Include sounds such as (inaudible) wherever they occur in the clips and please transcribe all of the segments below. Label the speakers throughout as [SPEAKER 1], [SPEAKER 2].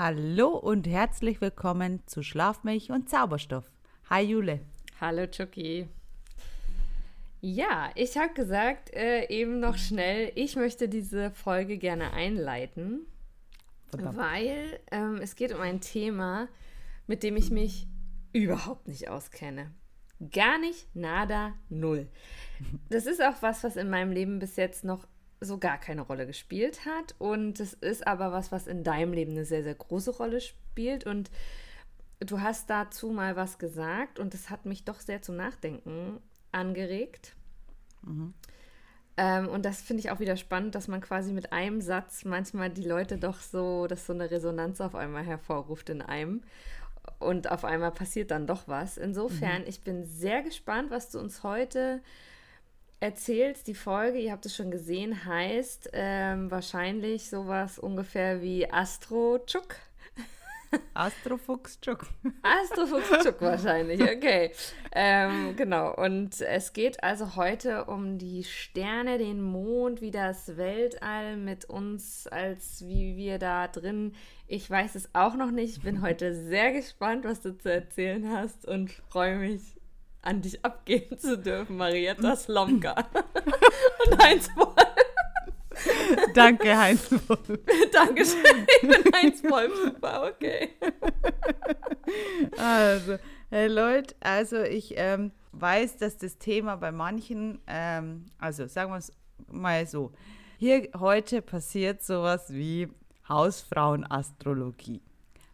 [SPEAKER 1] Hallo und herzlich willkommen zu Schlafmilch und Zauberstoff. Hi Jule.
[SPEAKER 2] Hallo Chucky. Ja, ich habe gesagt, äh, eben noch schnell, ich möchte diese Folge gerne einleiten, Verdammt. weil ähm, es geht um ein Thema, mit dem ich mich überhaupt nicht auskenne. Gar nicht, nada, null. Das ist auch was, was in meinem Leben bis jetzt noch so gar keine Rolle gespielt hat. Und es ist aber was, was in deinem Leben eine sehr, sehr große Rolle spielt. Und du hast dazu mal was gesagt und das hat mich doch sehr zum Nachdenken angeregt. Mhm. Ähm, und das finde ich auch wieder spannend, dass man quasi mit einem Satz manchmal die Leute doch so, dass so eine Resonanz auf einmal hervorruft in einem. Und auf einmal passiert dann doch was. Insofern, mhm. ich bin sehr gespannt, was du uns heute erzählst. Die Folge, ihr habt es schon gesehen, heißt ähm, wahrscheinlich sowas ungefähr wie Astro (laughs) Chuk.
[SPEAKER 1] Astrofuchschuck.
[SPEAKER 2] Astrofuchschuck wahrscheinlich, okay. Ähm, genau, und es geht also heute um die Sterne, den Mond, wie das Weltall mit uns, als wie wir da drin. Ich weiß es auch noch nicht. Bin heute (laughs) sehr gespannt, was du zu erzählen hast und freue mich, an dich abgeben zu dürfen, Marietta Slomka. (laughs) und Heinz Wolf.
[SPEAKER 1] Danke, Heinz
[SPEAKER 2] Wolf. (laughs) Dankeschön. Ich bin Heinz Wolf. Super, okay.
[SPEAKER 1] Also, hey Leute, also ich ähm, weiß, dass das Thema bei manchen, ähm, also sagen wir es mal so, hier heute passiert sowas wie Hausfrauenastrologie.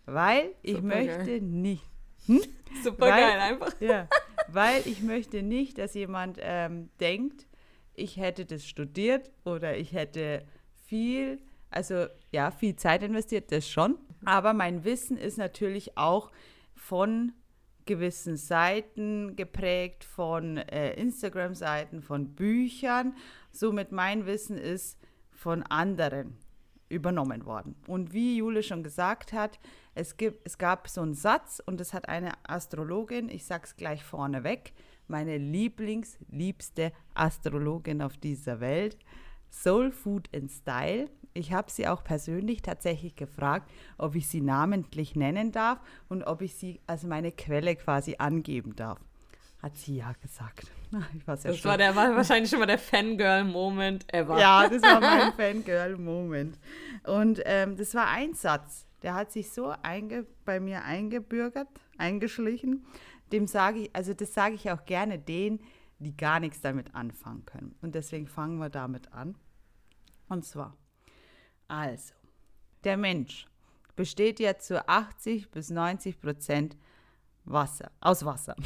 [SPEAKER 1] Weil ich Super möchte geil. nicht.
[SPEAKER 2] Hm? Super weil, geil, einfach.
[SPEAKER 1] Ja, weil ich möchte nicht, dass jemand ähm, denkt, ich hätte das studiert oder ich hätte viel, also ja, viel Zeit investiert, das schon. Aber mein Wissen ist natürlich auch von gewissen Seiten geprägt, von äh, Instagram-Seiten, von Büchern. Somit mein Wissen ist von anderen übernommen worden. Und wie Jule schon gesagt hat, es, gibt, es gab so einen Satz und es hat eine Astrologin, ich sage es gleich vorneweg, meine Lieblingsliebste Astrologin auf dieser Welt, Soul Food and Style. Ich habe sie auch persönlich tatsächlich gefragt, ob ich sie namentlich nennen darf und ob ich sie als meine Quelle quasi angeben darf. Hat sie ja gesagt. (laughs)
[SPEAKER 2] Ich war sehr das war, der, war wahrscheinlich schon mal der Fangirl-Moment ever.
[SPEAKER 1] Ja, das war mein (laughs) Fangirl-Moment. Und ähm, das war ein Satz, der hat sich so bei mir eingebürgert, eingeschlichen. Dem sage ich, also das sage ich auch gerne denen, die gar nichts damit anfangen können. Und deswegen fangen wir damit an. Und zwar, also, der Mensch besteht ja zu 80 bis 90 Prozent Wasser, aus Wasser.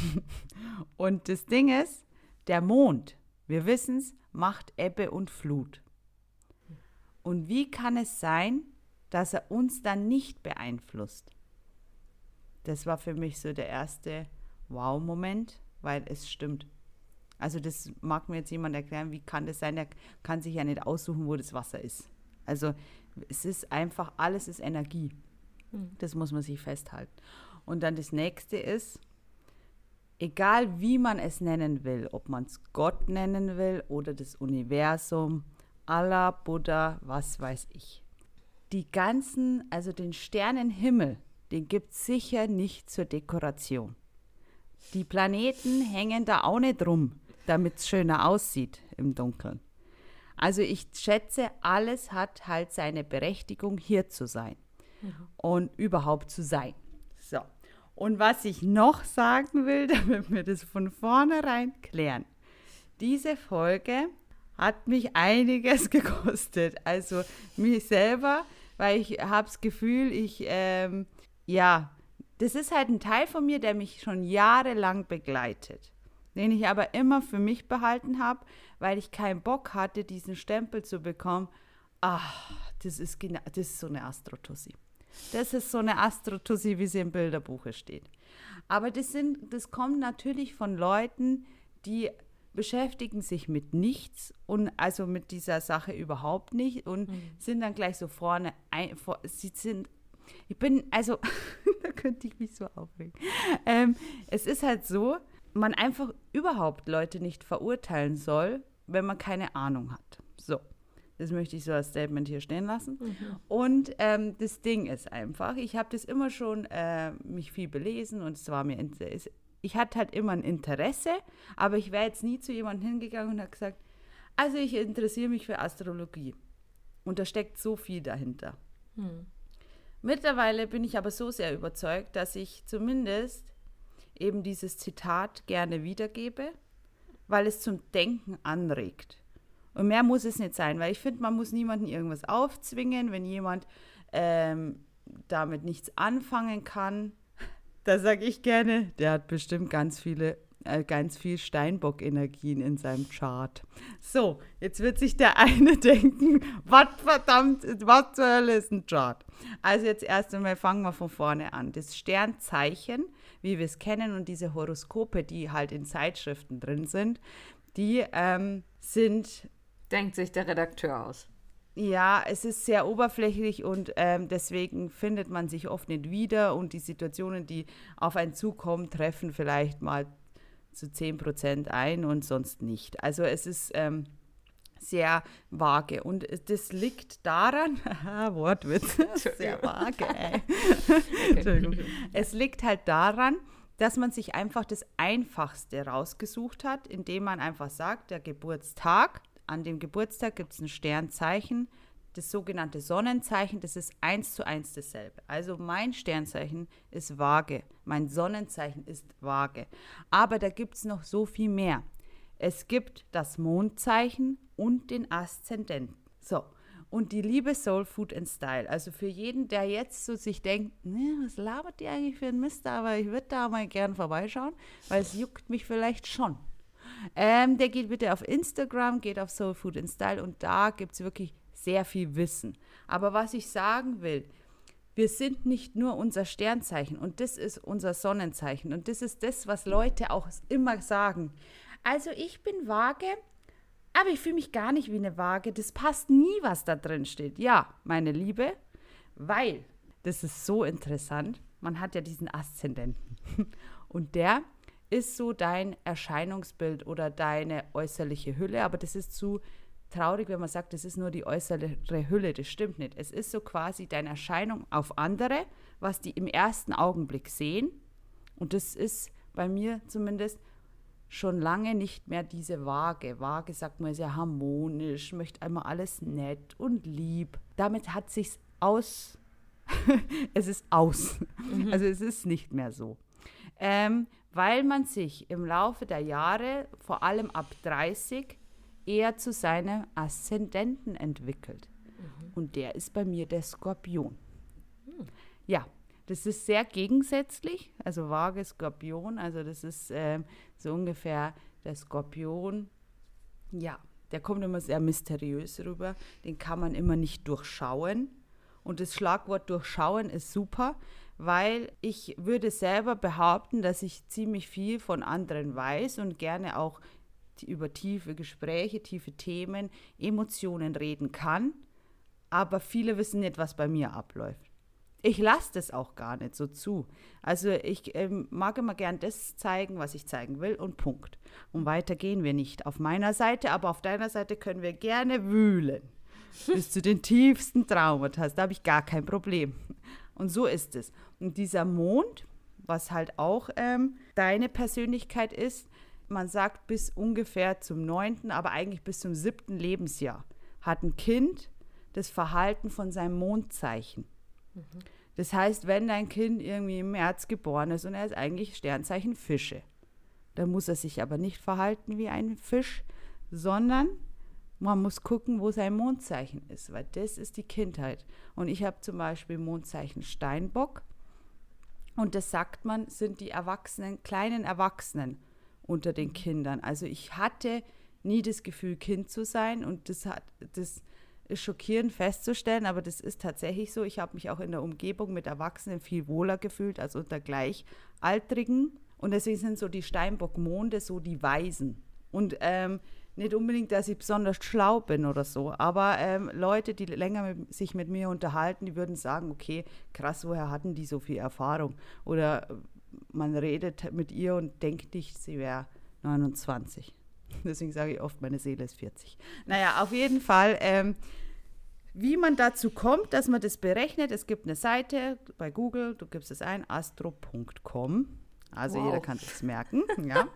[SPEAKER 1] (laughs) Und das Ding ist, der Mond, wir wissen es, macht Ebbe und Flut. Und wie kann es sein, dass er uns dann nicht beeinflusst? Das war für mich so der erste Wow-Moment, weil es stimmt. Also das mag mir jetzt jemand erklären, wie kann das sein? Der kann sich ja nicht aussuchen, wo das Wasser ist. Also es ist einfach, alles ist Energie. Hm. Das muss man sich festhalten. Und dann das nächste ist, egal wie man es nennen will, ob man es Gott nennen will oder das Universum, Allah, Buddha, was weiß ich. Die ganzen, also den Sternenhimmel, den gibt es sicher nicht zur Dekoration. Die Planeten hängen da auch nicht rum, damit es schöner aussieht im Dunkeln. Also ich schätze, alles hat halt seine Berechtigung, hier zu sein mhm. und überhaupt zu sein. So. Und was ich noch sagen will, (laughs) damit wir das von vornherein klären. Diese Folge hat mich einiges (laughs) gekostet. Also mich selber, weil ich habe das Gefühl, ich, ähm, ja, das ist halt ein Teil von mir, der mich schon jahrelang begleitet, den ich aber immer für mich behalten habe, weil ich keinen Bock hatte, diesen Stempel zu bekommen. Ach, das ist, das ist so eine Astrotussi. Das ist so eine Astrotussi, wie sie im Bilderbuche steht. Aber das, sind, das kommt natürlich von Leuten, die beschäftigen sich mit nichts und also mit dieser Sache überhaupt nicht und mhm. sind dann gleich so vorne, ein, vor, sie sind ich bin, also, (laughs) da könnte ich mich so aufregen. Ähm, es ist halt so, man einfach überhaupt Leute nicht verurteilen soll, wenn man keine Ahnung hat. So. Das möchte ich so als Statement hier stehen lassen. Mhm. Und ähm, das Ding ist einfach, ich habe das immer schon äh, mich viel belesen und es war mir, ich hatte halt immer ein Interesse, aber ich wäre jetzt nie zu jemandem hingegangen und habe gesagt, also ich interessiere mich für Astrologie. Und da steckt so viel dahinter. Mhm. Mittlerweile bin ich aber so sehr überzeugt, dass ich zumindest eben dieses Zitat gerne wiedergebe, weil es zum Denken anregt. Und mehr muss es nicht sein, weil ich finde, man muss niemandem irgendwas aufzwingen. Wenn jemand ähm, damit nichts anfangen kann, da sage ich gerne, der hat bestimmt ganz viele, äh, ganz viel Steinbock-Energien in seinem Chart. So, jetzt wird sich der (laughs) eine denken, was verdammt, was zur Hölle ist ein Chart? Also jetzt erst einmal fangen wir von vorne an. Das Sternzeichen, wie wir es kennen und diese Horoskope, die halt in Zeitschriften drin sind, die ähm, sind
[SPEAKER 2] denkt sich der Redakteur aus.
[SPEAKER 1] Ja, es ist sehr oberflächlich und ähm, deswegen findet man sich oft nicht wieder und die Situationen, die auf einen zukommen, treffen vielleicht mal zu 10 Prozent ein und sonst nicht. Also es ist ähm, sehr vage und das liegt daran, (laughs) Wortwitz, (laughs) sehr vage. Entschuldigung. (laughs) Es liegt halt daran, dass man sich einfach das Einfachste rausgesucht hat, indem man einfach sagt, der Geburtstag an dem Geburtstag gibt es ein Sternzeichen, das sogenannte Sonnenzeichen, das ist eins zu eins dasselbe. Also mein Sternzeichen ist Waage, mein Sonnenzeichen ist Waage. Aber da gibt es noch so viel mehr. Es gibt das Mondzeichen und den Aszendenten. So, und die liebe Soul Food and Style. Also für jeden, der jetzt so sich denkt, ne, was labert die eigentlich für ein Mist, aber ich würde da mal gern vorbeischauen, weil es juckt mich vielleicht schon. Ähm, der geht bitte auf Instagram, geht auf Soul Food and Style und da gibt es wirklich sehr viel Wissen. Aber was ich sagen will, wir sind nicht nur unser Sternzeichen und das ist unser Sonnenzeichen und das ist das, was Leute auch immer sagen. Also ich bin vage, aber ich fühle mich gar nicht wie eine Waage. Das passt nie, was da drin steht. Ja, meine Liebe, weil das ist so interessant. Man hat ja diesen Aszendenten (laughs) und der ist so dein Erscheinungsbild oder deine äußerliche Hülle. Aber das ist zu traurig, wenn man sagt, das ist nur die äußere Hülle. Das stimmt nicht. Es ist so quasi deine Erscheinung auf andere, was die im ersten Augenblick sehen. Und das ist bei mir zumindest schon lange nicht mehr diese Waage. Waage sagt man sehr harmonisch, möchte einmal alles nett und lieb. Damit hat sich's aus. (laughs) es ist aus. Mhm. Also es ist nicht mehr so. Ähm, weil man sich im Laufe der Jahre, vor allem ab 30, eher zu seinem Aszendenten entwickelt. Mhm. Und der ist bei mir der Skorpion. Mhm. Ja, das ist sehr gegensätzlich, also vage Skorpion, also das ist äh, so ungefähr der Skorpion. Ja, der kommt immer sehr mysteriös rüber, den kann man immer nicht durchschauen. Und das Schlagwort durchschauen ist super, weil ich würde selber behaupten, dass ich ziemlich viel von anderen weiß und gerne auch über tiefe Gespräche, tiefe Themen, Emotionen reden kann, aber viele wissen nicht, was bei mir abläuft. Ich lasse das auch gar nicht so zu. Also ich ähm, mag immer gern das zeigen, was ich zeigen will und Punkt. Und weiter gehen wir nicht auf meiner Seite, aber auf deiner Seite können wir gerne wühlen. Bis zu den tiefsten Traumata. Da habe ich gar kein Problem. Und so ist es. Und dieser Mond, was halt auch ähm, deine Persönlichkeit ist, man sagt bis ungefähr zum neunten, aber eigentlich bis zum siebten Lebensjahr, hat ein Kind das Verhalten von seinem Mondzeichen. Mhm. Das heißt, wenn dein Kind irgendwie im März geboren ist und er ist eigentlich Sternzeichen Fische, dann muss er sich aber nicht verhalten wie ein Fisch, sondern man muss gucken, wo sein Mondzeichen ist, weil das ist die Kindheit. Und ich habe zum Beispiel Mondzeichen Steinbock und das sagt man, sind die Erwachsenen, kleinen Erwachsenen unter den Kindern. Also ich hatte nie das Gefühl, Kind zu sein und das hat, das ist schockierend festzustellen, aber das ist tatsächlich so. Ich habe mich auch in der Umgebung mit Erwachsenen viel wohler gefühlt als unter Gleichaltrigen. Und deswegen sind so die Steinbock-Monde so die Weisen. Und ähm, nicht unbedingt, dass ich besonders schlau bin oder so, aber ähm, Leute, die länger mit, sich mit mir unterhalten, die würden sagen, okay, krass, woher hatten die so viel Erfahrung? Oder man redet mit ihr und denkt nicht, sie wäre 29. (laughs) Deswegen sage ich oft, meine Seele ist 40. Naja, auf jeden Fall, ähm, wie man dazu kommt, dass man das berechnet. Es gibt eine Seite bei Google, du gibst es ein, astro.com. Also wow. jeder kann es merken. Ja.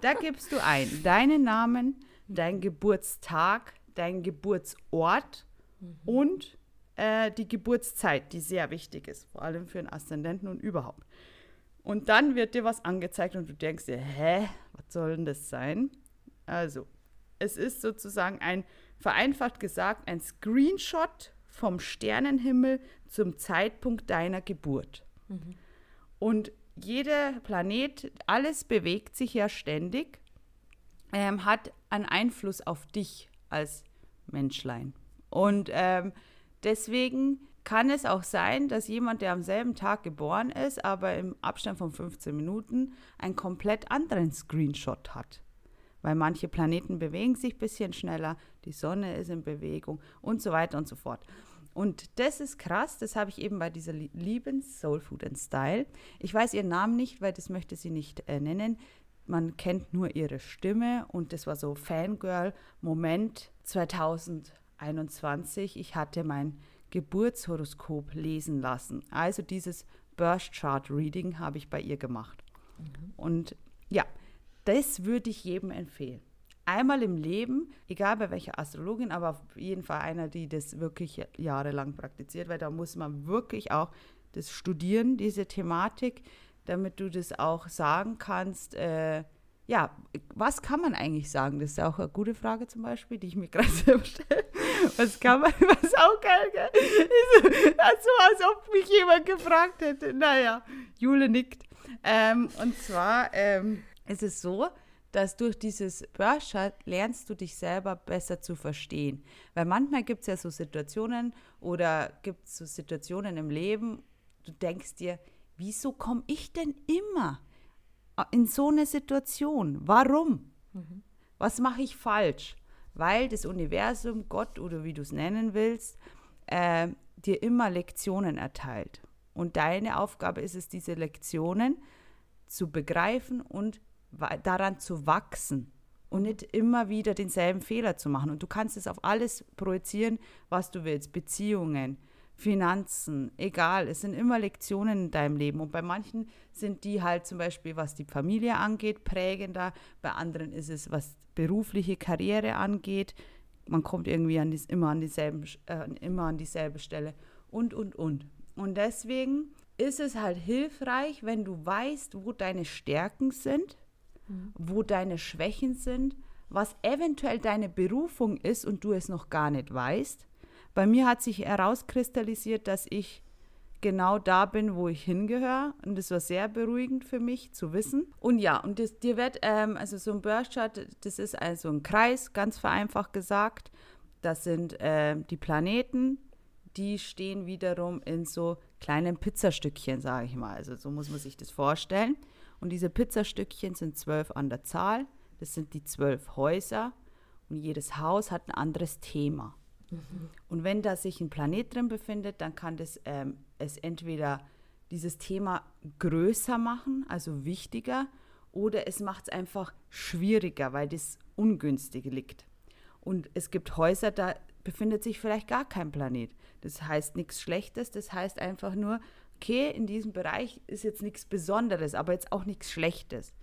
[SPEAKER 1] da gibst du ein deinen Namen, dein Geburtstag, dein Geburtsort mhm. und äh, die Geburtszeit, die sehr wichtig ist, vor allem für einen Aszendenten und überhaupt. Und dann wird dir was angezeigt und du denkst dir, hä, was soll denn das sein? Also, es ist sozusagen ein, vereinfacht gesagt, ein Screenshot vom Sternenhimmel zum Zeitpunkt deiner Geburt. Mhm. Und jeder Planet, alles bewegt sich ja ständig, ähm, hat einen Einfluss auf dich als Menschlein. Und ähm, deswegen kann es auch sein, dass jemand, der am selben Tag geboren ist, aber im Abstand von 15 Minuten einen komplett anderen Screenshot hat. Weil manche Planeten bewegen sich ein bisschen schneller, die Sonne ist in Bewegung und so weiter und so fort. Und das ist krass, das habe ich eben bei dieser lieben Soul Food and Style. Ich weiß ihren Namen nicht, weil das möchte sie nicht äh, nennen. Man kennt nur ihre Stimme und das war so Fangirl-Moment 2021. Ich hatte mein Geburtshoroskop lesen lassen. Also dieses Birth Chart Reading habe ich bei ihr gemacht. Mhm. Und ja, das würde ich jedem empfehlen einmal im Leben, egal bei welcher Astrologin, aber auf jeden Fall einer, die das wirklich jahrelang praktiziert, weil da muss man wirklich auch das studieren, diese Thematik, damit du das auch sagen kannst. Äh, ja, was kann man eigentlich sagen? Das ist auch eine gute Frage zum Beispiel, die ich mir (laughs) gerade selber stelle. Was kann man, (laughs) was auch geil, gell? Ist so, als ob mich jemand gefragt hätte. Naja, Jule nickt. Ähm, und zwar ähm, ist es so, dass durch dieses Workshop lernst du dich selber besser zu verstehen. Weil manchmal gibt es ja so Situationen oder gibt es so Situationen im Leben, du denkst dir, wieso komme ich denn immer in so eine Situation? Warum? Mhm. Was mache ich falsch? Weil das Universum, Gott oder wie du es nennen willst, äh, dir immer Lektionen erteilt. Und deine Aufgabe ist es, diese Lektionen zu begreifen und daran zu wachsen und nicht immer wieder denselben Fehler zu machen. Und du kannst es auf alles projizieren, was du willst. Beziehungen, Finanzen, egal. Es sind immer Lektionen in deinem Leben. Und bei manchen sind die halt zum Beispiel, was die Familie angeht, prägender. Bei anderen ist es, was berufliche Karriere angeht. Man kommt irgendwie an dies, immer, an dieselben, äh, immer an dieselbe Stelle. Und, und, und. Und deswegen ist es halt hilfreich, wenn du weißt, wo deine Stärken sind mhm. wo deine Schwächen sind, was eventuell deine Berufung ist und du es noch gar nicht weißt. Bei mir hat sich herauskristallisiert, dass ich genau da bin, wo ich hingehöre. Und das war sehr beruhigend für mich zu wissen. Und ja, und das, dir wird, ähm, also so ein Birthchart, das ist also ein Kreis, ganz vereinfacht gesagt. Das sind äh, die Planeten, die stehen wiederum in so kleinen Pizzastückchen, sage ich mal. Also so muss man sich das vorstellen. Und diese Pizzastückchen sind zwölf an der Zahl. Das sind die zwölf Häuser. Und jedes Haus hat ein anderes Thema. Mhm. Und wenn da sich ein Planet drin befindet, dann kann das ähm, es entweder dieses Thema größer machen, also wichtiger, oder es macht es einfach schwieriger, weil das Ungünstige liegt. Und es gibt Häuser, da befindet sich vielleicht gar kein Planet. Das heißt nichts Schlechtes, das heißt einfach nur, okay, in diesem Bereich ist jetzt nichts Besonderes, aber jetzt auch nichts Schlechtes.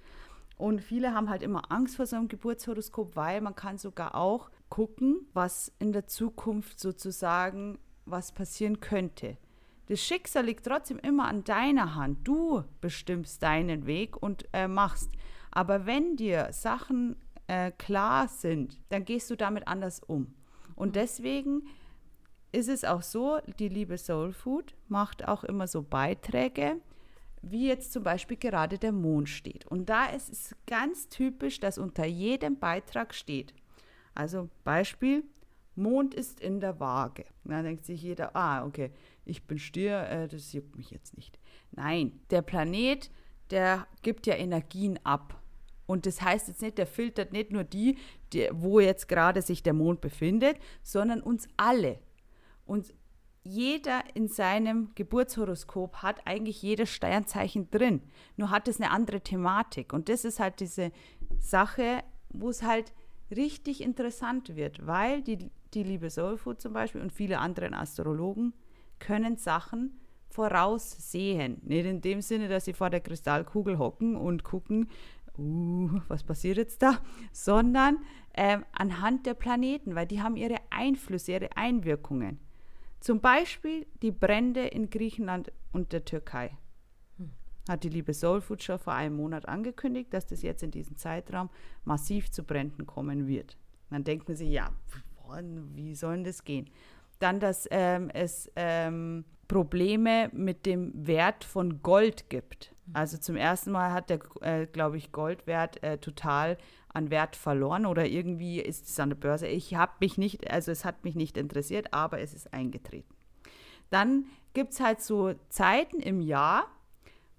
[SPEAKER 1] Und viele haben halt immer Angst vor so einem Geburtshoroskop, weil man kann sogar auch gucken, was in der Zukunft sozusagen, was passieren könnte. Das Schicksal liegt trotzdem immer an deiner Hand. Du bestimmst deinen Weg und äh, machst. Aber wenn dir Sachen äh, klar sind, dann gehst du damit anders um. Und mhm. deswegen ist es auch so, die liebe Soul Food macht auch immer so Beiträge, wie jetzt zum Beispiel gerade der Mond steht. Und da ist es ganz typisch, dass unter jedem Beitrag steht. Also Beispiel, Mond ist in der Waage. Da denkt sich jeder, ah, okay, ich bin Stier, äh, das juckt mich jetzt nicht. Nein, der Planet, der gibt ja Energien ab. Und das heißt jetzt nicht, der filtert nicht nur die, die wo jetzt gerade sich der Mond befindet, sondern uns alle. Und jeder in seinem Geburtshoroskop hat eigentlich jedes Sternzeichen drin, nur hat es eine andere Thematik. Und das ist halt diese Sache, wo es halt richtig interessant wird, weil die, die liebe Soulfood zum Beispiel und viele andere Astrologen können Sachen voraussehen. Nicht in dem Sinne, dass sie vor der Kristallkugel hocken und gucken, uh, was passiert jetzt da, sondern ähm, anhand der Planeten, weil die haben ihre Einflüsse, ihre Einwirkungen. Zum Beispiel die Brände in Griechenland und der Türkei. Hat die liebe Soulfood schon vor einem Monat angekündigt, dass das jetzt in diesem Zeitraum massiv zu Bränden kommen wird. Dann denkt man sich, ja, wie soll denn das gehen? Dann, dass ähm, es ähm, Probleme mit dem Wert von Gold gibt. Also zum ersten Mal hat der, äh, glaube ich, Goldwert äh, total an Wert verloren oder irgendwie ist es an der Börse. Ich habe mich nicht, also es hat mich nicht interessiert, aber es ist eingetreten. Dann gibt es halt so Zeiten im Jahr,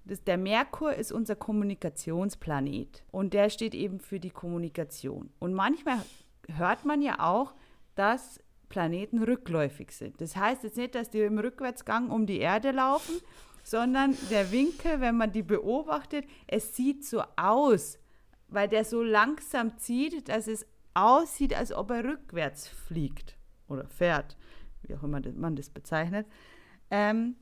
[SPEAKER 1] das, der Merkur ist unser Kommunikationsplanet und der steht eben für die Kommunikation. Und manchmal hört man ja auch, dass Planeten rückläufig sind. Das heißt jetzt nicht, dass die im Rückwärtsgang um die Erde laufen, sondern der Winkel, wenn man die beobachtet, es sieht so aus, weil der so langsam zieht, dass es aussieht, als ob er rückwärts fliegt oder fährt, wie auch immer man das bezeichnet. Ähm,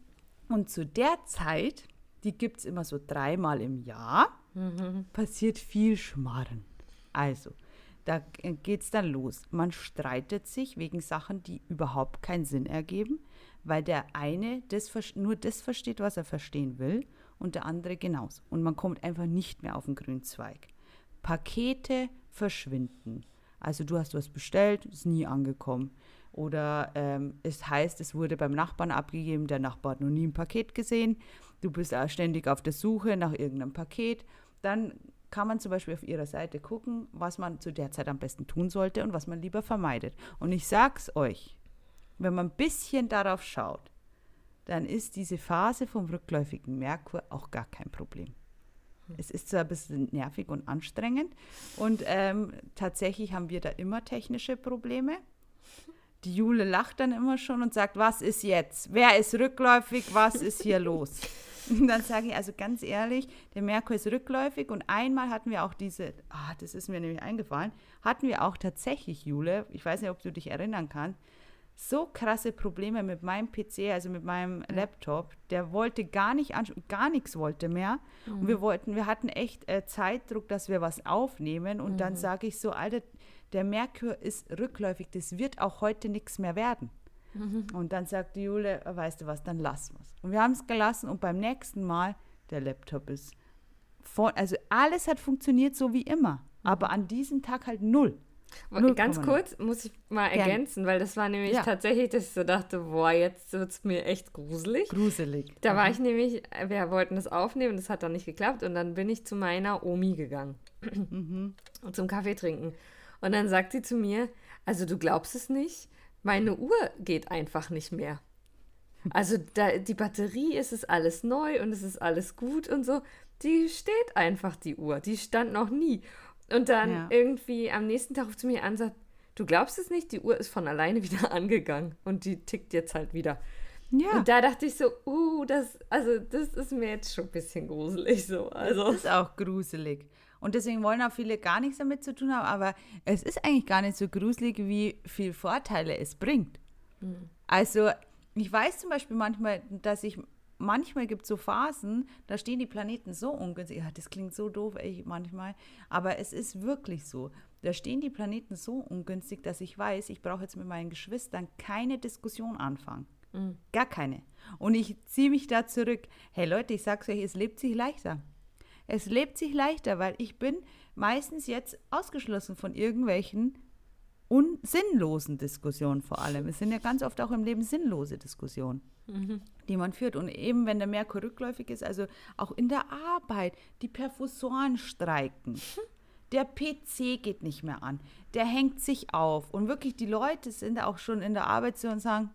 [SPEAKER 1] und zu der Zeit, die gibt es immer so dreimal im Jahr, mhm. passiert viel Schmarren. Also, da geht es dann los. Man streitet sich wegen Sachen, die überhaupt keinen Sinn ergeben weil der eine das, nur das versteht, was er verstehen will und der andere genauso. Und man kommt einfach nicht mehr auf den grünen Zweig. Pakete verschwinden. Also du hast was bestellt, ist nie angekommen. Oder ähm, es heißt, es wurde beim Nachbarn abgegeben, der Nachbar hat noch nie ein Paket gesehen. Du bist ständig auf der Suche nach irgendeinem Paket. Dann kann man zum Beispiel auf ihrer Seite gucken, was man zu der Zeit am besten tun sollte und was man lieber vermeidet. Und ich sag's euch, wenn man ein bisschen darauf schaut, dann ist diese Phase vom rückläufigen Merkur auch gar kein Problem. Hm. Es ist zwar ein bisschen nervig und anstrengend und ähm, tatsächlich haben wir da immer technische Probleme. Die Jule lacht dann immer schon und sagt, was ist jetzt? Wer ist rückläufig? Was ist hier (laughs) los? Und dann sage ich also ganz ehrlich, der Merkur ist rückläufig und einmal hatten wir auch diese, ah, das ist mir nämlich eingefallen, hatten wir auch tatsächlich, Jule, ich weiß nicht, ob du dich erinnern kannst, so krasse Probleme mit meinem PC, also mit meinem Laptop. Der wollte gar nicht, gar nichts wollte mehr. Mhm. Und wir wollten, wir hatten echt äh, Zeitdruck, dass wir was aufnehmen. Und mhm. dann sage ich so, Alter, der Merkur ist rückläufig, das wird auch heute nichts mehr werden. Mhm. Und dann sagte Jule, weißt du was, dann lassen wir es. Und wir haben es gelassen und beim nächsten Mal, der Laptop ist voll, also alles hat funktioniert so wie immer, mhm. aber an diesem Tag halt null.
[SPEAKER 2] Ganz kurz muss ich mal ergänzen, weil das war nämlich ja. tatsächlich, dass ich so dachte, boah, jetzt wird es mir echt gruselig.
[SPEAKER 1] Gruselig.
[SPEAKER 2] Da mhm. war ich nämlich, wir wollten das aufnehmen, das hat dann nicht geklappt und dann bin ich zu meiner Omi gegangen mhm. und zum Kaffee trinken. Und dann sagt sie zu mir, also du glaubst es nicht, meine Uhr geht einfach nicht mehr. Also da, die Batterie ist es alles neu und es ist alles gut und so. Die steht einfach, die Uhr. Die stand noch nie. Und dann ja. irgendwie am nächsten Tag ruft sie mir an und sagt, du glaubst es nicht, die Uhr ist von alleine (laughs) wieder angegangen und die tickt jetzt halt wieder. Ja. Und da dachte ich so, uh, das, also das ist mir jetzt schon ein bisschen gruselig so. Also.
[SPEAKER 1] Das ist auch gruselig. Und deswegen wollen auch viele gar nichts damit zu tun haben, aber es ist eigentlich gar nicht so gruselig, wie viel Vorteile es bringt. Mhm. Also ich weiß zum Beispiel manchmal, dass ich manchmal gibt es so Phasen, da stehen die Planeten so ungünstig. Ja, das klingt so doof, ey, manchmal. Aber es ist wirklich so. Da stehen die Planeten so ungünstig, dass ich weiß, ich brauche jetzt mit meinen Geschwistern keine Diskussion anfangen. Mhm. Gar keine. Und ich ziehe mich da zurück. Hey Leute, ich sag's euch, es lebt sich leichter. Es lebt sich leichter, weil ich bin meistens jetzt ausgeschlossen von irgendwelchen unsinnlosen Diskussionen vor allem. Es sind ja ganz oft auch im Leben sinnlose Diskussionen mhm. die man führt. Und eben, wenn der Merkur rückläufig ist, also auch in der Arbeit, die Perfusoren streiken. Der PC geht nicht mehr an. Der hängt sich auf. Und wirklich, die Leute sind auch schon in der Arbeit so und sagen,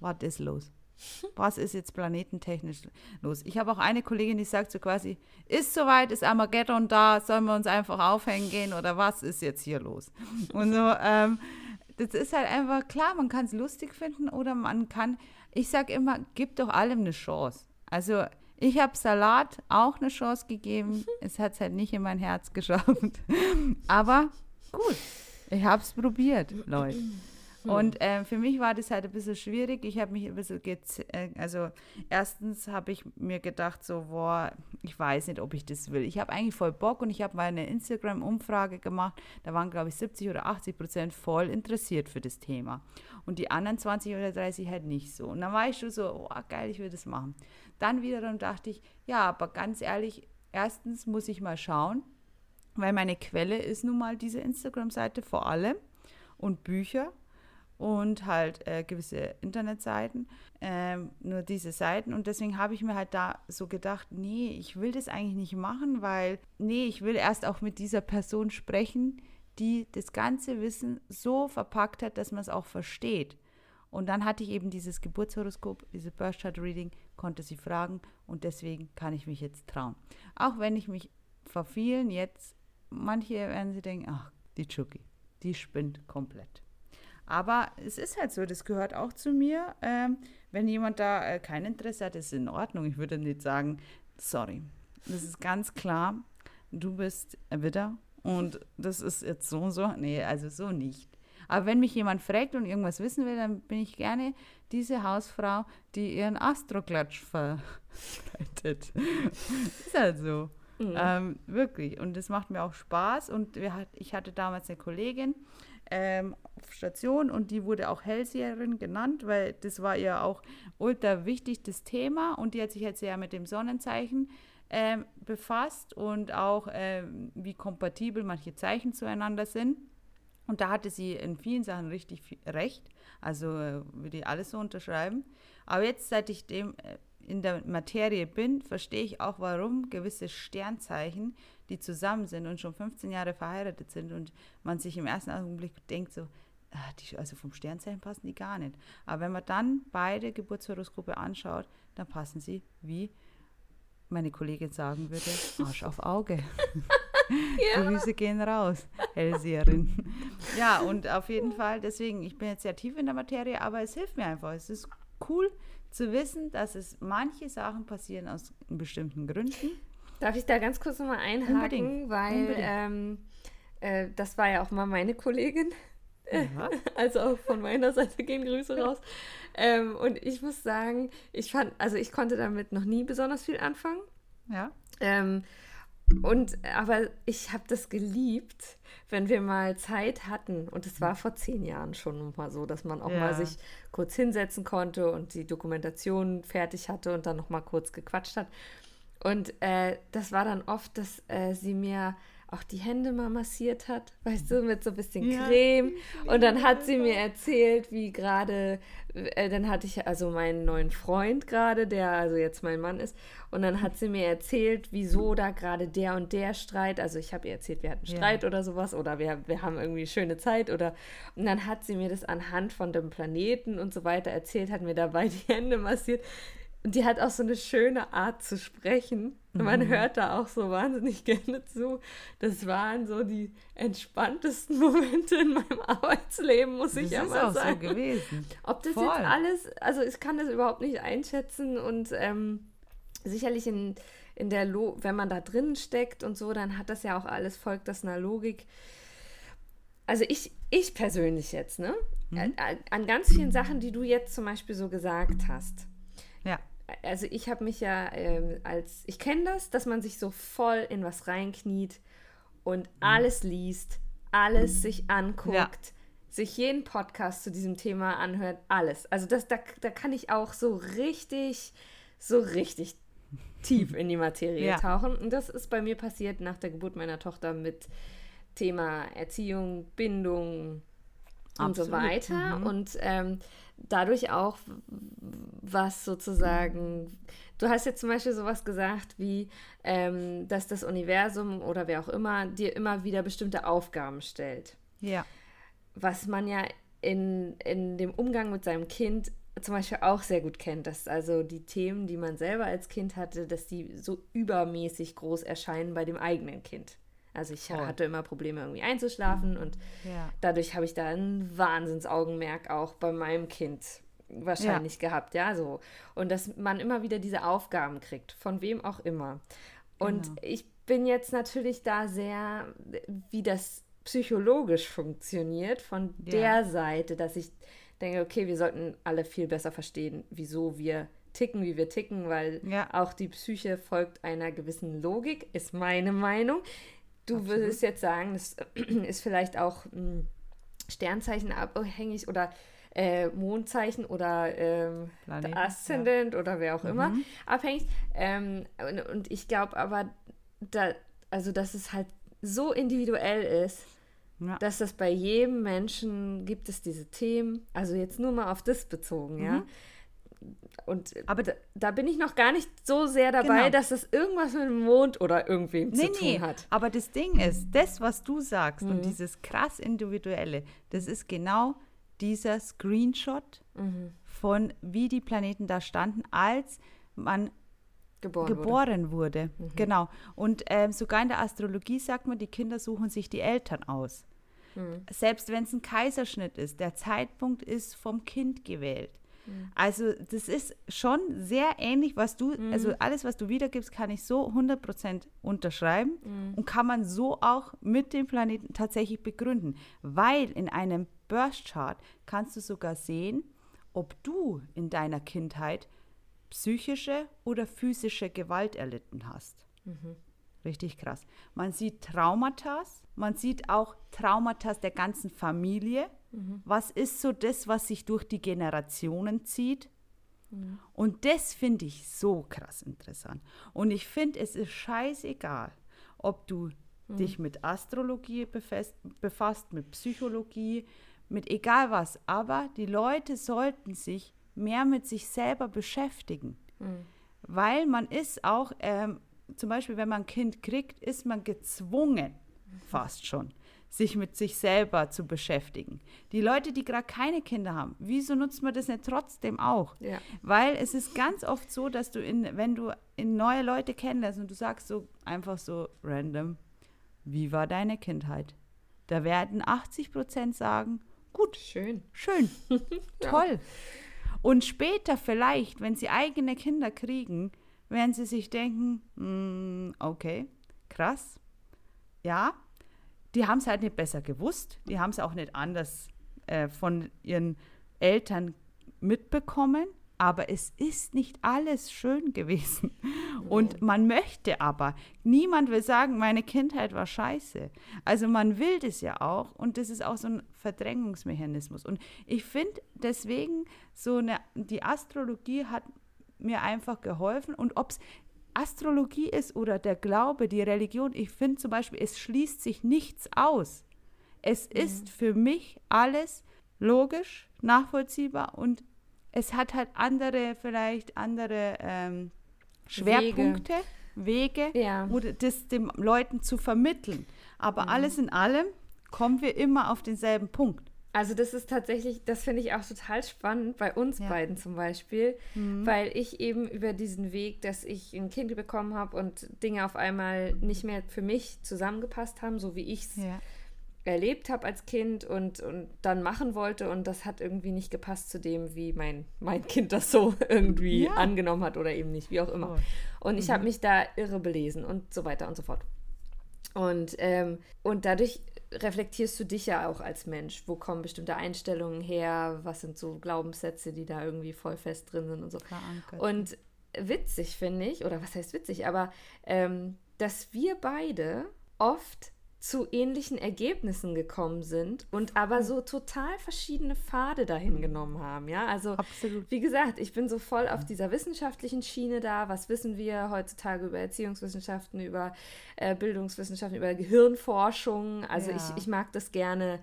[SPEAKER 1] was ist los? Was ist jetzt planetentechnisch los? Ich habe auch eine Kollegin, die sagt so quasi, ist soweit, ist Armageddon da, sollen wir uns einfach aufhängen gehen oder was ist jetzt hier los? Und so, ähm, das ist halt einfach klar, man kann es lustig finden oder man kann ich sage immer, gib doch allem eine Chance. Also Ich habe Salat auch eine Chance gegeben. es hat es halt nicht in mein Herz (laughs) geschafft. Aber gut, ich habe es probiert, Leute. Und äh, für mich war das halt ein bisschen schwierig. Ich habe mich ein bisschen, äh, also erstens habe ich mir gedacht, so, boah, ich weiß nicht, ob ich das will. Ich habe eigentlich voll Bock und ich habe mal eine Instagram-Umfrage gemacht. Da waren, glaube ich, 70 oder 80 Prozent voll interessiert für das Thema. Und die anderen 20 oder 30 halt nicht so. Und dann war ich schon so, oh, geil, ich will das machen. Dann wiederum dachte ich, ja, aber ganz ehrlich, erstens muss ich mal schauen, weil meine Quelle ist nun mal diese Instagram-Seite vor allem und Bücher und halt äh, gewisse Internetseiten, ähm, nur diese Seiten. Und deswegen habe ich mir halt da so gedacht, nee, ich will das eigentlich nicht machen, weil, nee, ich will erst auch mit dieser Person sprechen, die das ganze Wissen so verpackt hat, dass man es auch versteht. Und dann hatte ich eben dieses Geburtshoroskop, diese Birth Chart Reading, konnte sie fragen und deswegen kann ich mich jetzt trauen. Auch wenn ich mich vor vielen jetzt, manche werden sie denken, ach, die Chucky, die spinnt komplett. Aber es ist halt so, das gehört auch zu mir. Ähm, wenn jemand da äh, kein Interesse hat, ist in Ordnung. Ich würde nicht sagen, sorry. Das ist ganz klar, du bist Widder und das ist jetzt so und so. Nee, also so nicht. Aber wenn mich jemand fragt und irgendwas wissen will, dann bin ich gerne diese Hausfrau, die ihren Astroklatsch verbreitet. (laughs) ist halt so. Mhm. Ähm, wirklich. Und das macht mir auch Spaß. Und wir, ich hatte damals eine Kollegin, ähm, Station und die wurde auch Hellseherin genannt, weil das war ihr auch ultra wichtig, das Thema. Und die hat sich jetzt sehr mit dem Sonnenzeichen ähm, befasst und auch, ähm, wie kompatibel manche Zeichen zueinander sind. Und da hatte sie in vielen Sachen richtig recht. Also äh, würde ich alles so unterschreiben. Aber jetzt, seit ich dem äh, in der Materie bin, verstehe ich auch, warum gewisse Sternzeichen die zusammen sind und schon 15 Jahre verheiratet sind und man sich im ersten Augenblick denkt so, ah, die, also vom Sternzeichen passen die gar nicht. Aber wenn man dann beide Geburtshoroskope anschaut, dann passen sie, wie meine Kollegin sagen würde, Arsch auf Auge. (laughs) ja. Grüße gehen raus, Hellseherin. ja, und auf jeden Fall, deswegen, ich bin jetzt sehr tief in der Materie, aber es hilft mir einfach. Es ist cool zu wissen, dass es manche Sachen passieren aus bestimmten Gründen
[SPEAKER 2] Darf ich da ganz kurz nochmal einhaken? Unbedingt. Weil ähm, äh, das war ja auch mal meine Kollegin. Ja. (laughs) Also auch von meiner Seite gehen Grüße raus. Ähm, und ich muss sagen, ich fand, also ich konnte damit noch nie besonders viel anfangen.
[SPEAKER 1] Ja.
[SPEAKER 2] Ähm, und aber ich habe das geliebt, wenn wir mal Zeit hatten. Und es war vor zehn Jahren schon mal so, dass man auch ja. mal sich kurz hinsetzen konnte und die Dokumentation fertig hatte und dann noch mal kurz gequatscht hat. Und äh, das war dann oft, dass äh, sie mir auch die Hände mal massiert hat, (laughs) weißt du, mit so ein bisschen ja. Creme. Und dann hat sie mir erzählt, wie gerade, äh, dann hatte ich also meinen neuen Freund gerade, der also jetzt mein Mann ist. Und dann hat sie mir erzählt, wieso da gerade der und der Streit, also ich habe ihr erzählt, wir hatten Streit ja. oder sowas oder wir, wir haben irgendwie schöne Zeit oder. Und dann hat sie mir das anhand von dem Planeten und so weiter erzählt, hat mir dabei die Hände massiert. Und die hat auch so eine schöne Art zu sprechen. Und man mhm. hört da auch so wahnsinnig (laughs) gerne zu. Das waren so die entspanntesten (laughs) Momente in meinem Arbeitsleben, muss das ich ja mal sagen. Das ist auch so gewesen. Ob das Voll. jetzt alles, also ich kann das überhaupt nicht einschätzen und ähm, sicherlich in, in der, Lo wenn man da drin steckt und so, dann hat das ja auch alles, folgt das einer Logik. Also ich, ich persönlich jetzt, ne? Mhm. An, an ganz vielen Sachen, die du jetzt zum Beispiel so gesagt hast.
[SPEAKER 1] Ja
[SPEAKER 2] also ich habe mich ja ähm, als, ich kenne das, dass man sich so voll in was reinkniet und mhm. alles liest, alles sich anguckt, ja. sich jeden Podcast zu diesem Thema anhört, alles. Also das, da, da kann ich auch so richtig, so richtig tief in die Materie (laughs) ja. tauchen. Und das ist bei mir passiert nach der Geburt meiner Tochter mit Thema Erziehung, Bindung und Absolut. so weiter. Mhm. Und ähm, dadurch auch, was sozusagen, du hast jetzt zum Beispiel sowas gesagt wie, ähm, dass das Universum oder wer auch immer dir immer wieder bestimmte Aufgaben stellt.
[SPEAKER 1] Ja.
[SPEAKER 2] Was man ja in, in dem Umgang mit seinem Kind zum Beispiel auch sehr gut kennt, dass also die Themen, die man selber als Kind hatte, dass die so übermäßig groß erscheinen bei dem eigenen Kind. Also ich Voll. hatte immer Probleme irgendwie einzuschlafen und ja. dadurch habe ich da ein Wahnsinnsaugenmerk auch bei meinem Kind wahrscheinlich ja. gehabt, ja, so. Und dass man immer wieder diese Aufgaben kriegt, von wem auch immer. Und genau. ich bin jetzt natürlich da sehr, wie das psychologisch funktioniert, von ja. der Seite, dass ich denke, okay, wir sollten alle viel besser verstehen, wieso wir ticken, wie wir ticken, weil ja. auch die Psyche folgt einer gewissen Logik, ist meine Meinung. Du Absolut. würdest jetzt sagen, das (clears throat) ist vielleicht auch hm, Sternzeichen abhängig oder äh, Mondzeichen oder ähm, Aszendent ja. oder wer auch mhm. immer abhängig. Ähm, und, und, ich glaube aber, da, also dass es halt so individuell ist, ja. dass das bei jedem Menschen gibt es diese Themen, also jetzt nur mal auf das bezogen, mhm. ja. Und aber da, da, bin ich noch gar nicht so sehr dabei, genau. dass das irgendwas mit dem Mond oder irgendwem nee, zu tun nee. hat.
[SPEAKER 1] Aber das Ding ist, das, was du sagst mhm. und dieses krass Individuelle, das ist genau dieser Screenshot mhm. von wie die Planeten da standen, als man geboren, geboren wurde. wurde. Mhm. Genau. Und ähm, sogar in der Astrologie sagt man, die Kinder suchen sich die Eltern aus. Mhm. Selbst wenn es ein Kaiserschnitt ist, der Zeitpunkt ist vom Kind gewählt. Mhm. Also das ist schon sehr ähnlich, was du, mhm. also alles, was du wiedergibst, kann ich so 100% unterschreiben mhm. und kann man so auch mit dem Planeten tatsächlich begründen, weil in einem Birth Chart kannst du sogar sehen, ob du in deiner Kindheit psychische oder physische Gewalt erlitten hast. Mhm. Richtig krass. Man sieht Traumata, man sieht auch Traumata der ganzen Familie. Mhm. Was ist so das, was sich durch die Generationen zieht? Mhm. Und das finde ich so krass interessant. Und ich finde, es ist scheißegal, ob du mhm. dich mit Astrologie befasst, befasst, mit Psychologie, mit egal was. Aber die Leute sollten sich mehr mit sich selber beschäftigen. Mhm. Weil man ist auch, ähm, zum Beispiel, wenn man ein Kind kriegt, ist man gezwungen, fast schon, sich mit sich selber zu beschäftigen. Die Leute, die gerade keine Kinder haben, wieso nutzt man das nicht trotzdem auch? Ja. Weil es ist ganz oft so, dass du, in, wenn du in neue Leute kennenlernst und du sagst so einfach so random, wie war deine Kindheit? Da werden 80 Prozent sagen, gut,
[SPEAKER 2] schön,
[SPEAKER 1] schön, (laughs) toll. Und später vielleicht, wenn sie eigene Kinder kriegen, werden sie sich denken, mm, okay, krass, ja, die haben es halt nicht besser gewusst, die haben es auch nicht anders äh, von ihren Eltern mitbekommen, aber es ist nicht alles schön gewesen. Und man möchte aber, niemand will sagen, meine Kindheit war scheiße. Also man will das ja auch und das ist auch so ein Verdrängungsmechanismus. Und ich finde deswegen so eine, die Astrologie hat mir einfach geholfen und ob es Astrologie ist oder der Glaube, die Religion, ich finde zum Beispiel, es schließt sich nichts aus. Es mhm. ist für mich alles logisch, nachvollziehbar und es hat halt andere, vielleicht andere ähm, Schwerpunkte, Wege, Wege ja. oder das den Leuten zu vermitteln. Aber mhm. alles in allem kommen wir immer auf denselben Punkt.
[SPEAKER 2] Also das ist tatsächlich, das finde ich auch total spannend bei uns ja. beiden zum Beispiel, mhm. weil ich eben über diesen Weg, dass ich ein Kind bekommen habe und Dinge auf einmal nicht mehr für mich zusammengepasst haben, so wie ich es ja. erlebt habe als Kind und, und dann machen wollte und das hat irgendwie nicht gepasst zu dem, wie mein, mein Kind das so (laughs) irgendwie ja. angenommen hat oder eben nicht, wie auch immer. Oh. Und ich mhm. habe mich da irre belesen und so weiter und so fort. Und, ähm, und dadurch reflektierst du dich ja auch als Mensch. Wo kommen bestimmte Einstellungen her? Was sind so Glaubenssätze, die da irgendwie voll fest drin sind und so. Verankert. Und witzig finde ich, oder was heißt witzig, aber ähm, dass wir beide oft zu ähnlichen Ergebnissen gekommen sind und aber so total verschiedene Pfade dahin genommen haben, ja? Also Absolut. wie gesagt, ich bin so voll auf dieser wissenschaftlichen Schiene da. Was wissen wir heutzutage über Erziehungswissenschaften, über äh, Bildungswissenschaften, über Gehirnforschung? Also ja. ich, ich mag das gerne.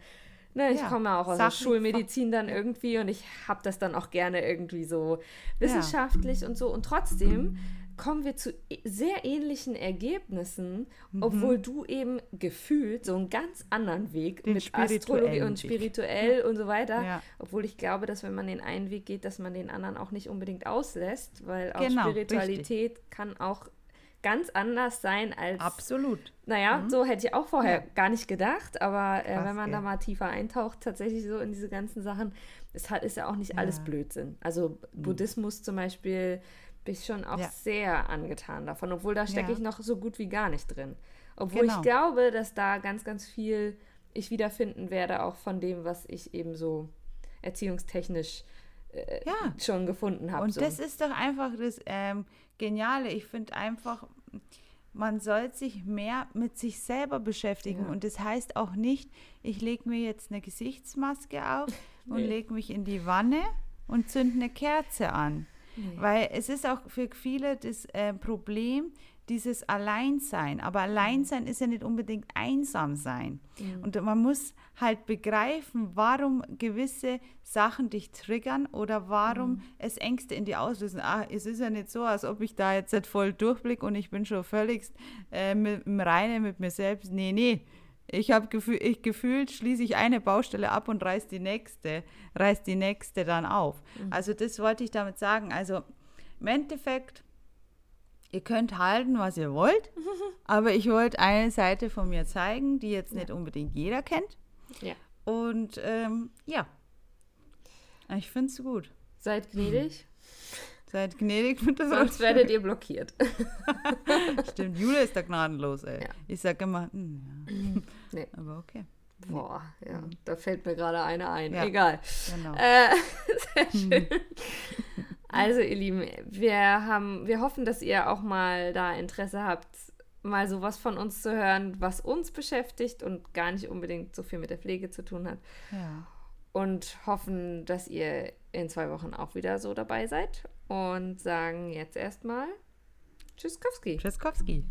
[SPEAKER 2] Ne, ich ja, komme auch aus der Schulmedizin dann irgendwie und ich habe das dann auch gerne irgendwie so wissenschaftlich ja. und so. Und trotzdem kommen wir zu e, sehr ähnlichen Ergebnissen, mhm. obwohl du eben gefühlt so einen ganz anderen Weg den mit Astrologie und spirituell ja. und so weiter, ja. obwohl ich glaube, dass wenn man den einen Weg geht, dass man den anderen auch nicht unbedingt auslässt, weil auch genau, Spiritualität richtig. kann auch ganz anders sein als.
[SPEAKER 1] Absolut.
[SPEAKER 2] Naja, mhm. so hätte ich auch vorher ja. gar nicht gedacht, aber äh, Krass, wenn man ja. da mal tiefer eintaucht, tatsächlich so in diese ganzen Sachen, ist, halt, ist ja auch nicht alles ja. Blödsinn. Also mhm. Buddhismus zum Beispiel bin ich schon auch sehr angetan davon, obwohl da stecke ich noch so gut wie gar nicht drin. Obwohl genau. ich glaube, dass da ganz, ganz viel ich wiederfinden werde, auch von dem, was ich eben so erziehungstechnisch äh, ja. schon gefunden habe.
[SPEAKER 1] Und
[SPEAKER 2] so.
[SPEAKER 1] das ist doch einfach das ähm, Geniale. Ich finde einfach, man soll sich mehr mit sich selber beschäftigen. Ja. Und das heißt auch nicht, ich lege mir jetzt eine Gesichtsmaske auf (laughs) nee. und lege mich in die Wanne und zünde eine Kerze an. Nee. Weil es ist auch für viele das äh, Problem, dieses Alleinsein. Aber Alleinsein ist ja nicht unbedingt einsam sein. Mhm. Und man muss halt begreifen, warum gewisse Sachen dich triggern oder warum mhm. es Ängste in dir auslösen. Ach, es ist ja nicht so, als ob ich da jetzt voll durchblicke und ich bin schon völlig äh, mit, im Reinen mit mir selbst. Nee, nee. Ich habe gefühl, ich gefühlt, schließe ich eine Baustelle ab und reiß die nächste, reiß die nächste dann auf. Mhm. Also das wollte ich damit sagen. Also im Endeffekt ihr könnt halten, was ihr wollt, (laughs) aber ich wollte eine Seite von mir zeigen, die jetzt nicht unbedingt jeder kennt.
[SPEAKER 2] Ja.
[SPEAKER 1] Und ähm, ja, ich finde es gut.
[SPEAKER 2] Seid gnädig. (laughs)
[SPEAKER 1] Seid gnädig mit
[SPEAKER 2] das Sonst werdet ihr blockiert. (laughs)
[SPEAKER 1] Stimmt, Jule ist da gnadenlos, ey. Ja. Ich sage immer, hm, ja. nee. aber okay.
[SPEAKER 2] Boah, ja, mhm. da fällt mir gerade eine ein. Ja, Egal. Genau. Äh, (laughs) sehr schön. Also, ihr Lieben, wir haben, wir hoffen, dass ihr auch mal da Interesse habt, mal sowas von uns zu hören, was uns beschäftigt und gar nicht unbedingt so viel mit der Pflege zu tun hat.
[SPEAKER 1] Ja.
[SPEAKER 2] Und hoffen, dass ihr in zwei Wochen auch wieder so dabei seid und sagen jetzt erstmal Tschüsskowski.
[SPEAKER 1] Tschüsskowski.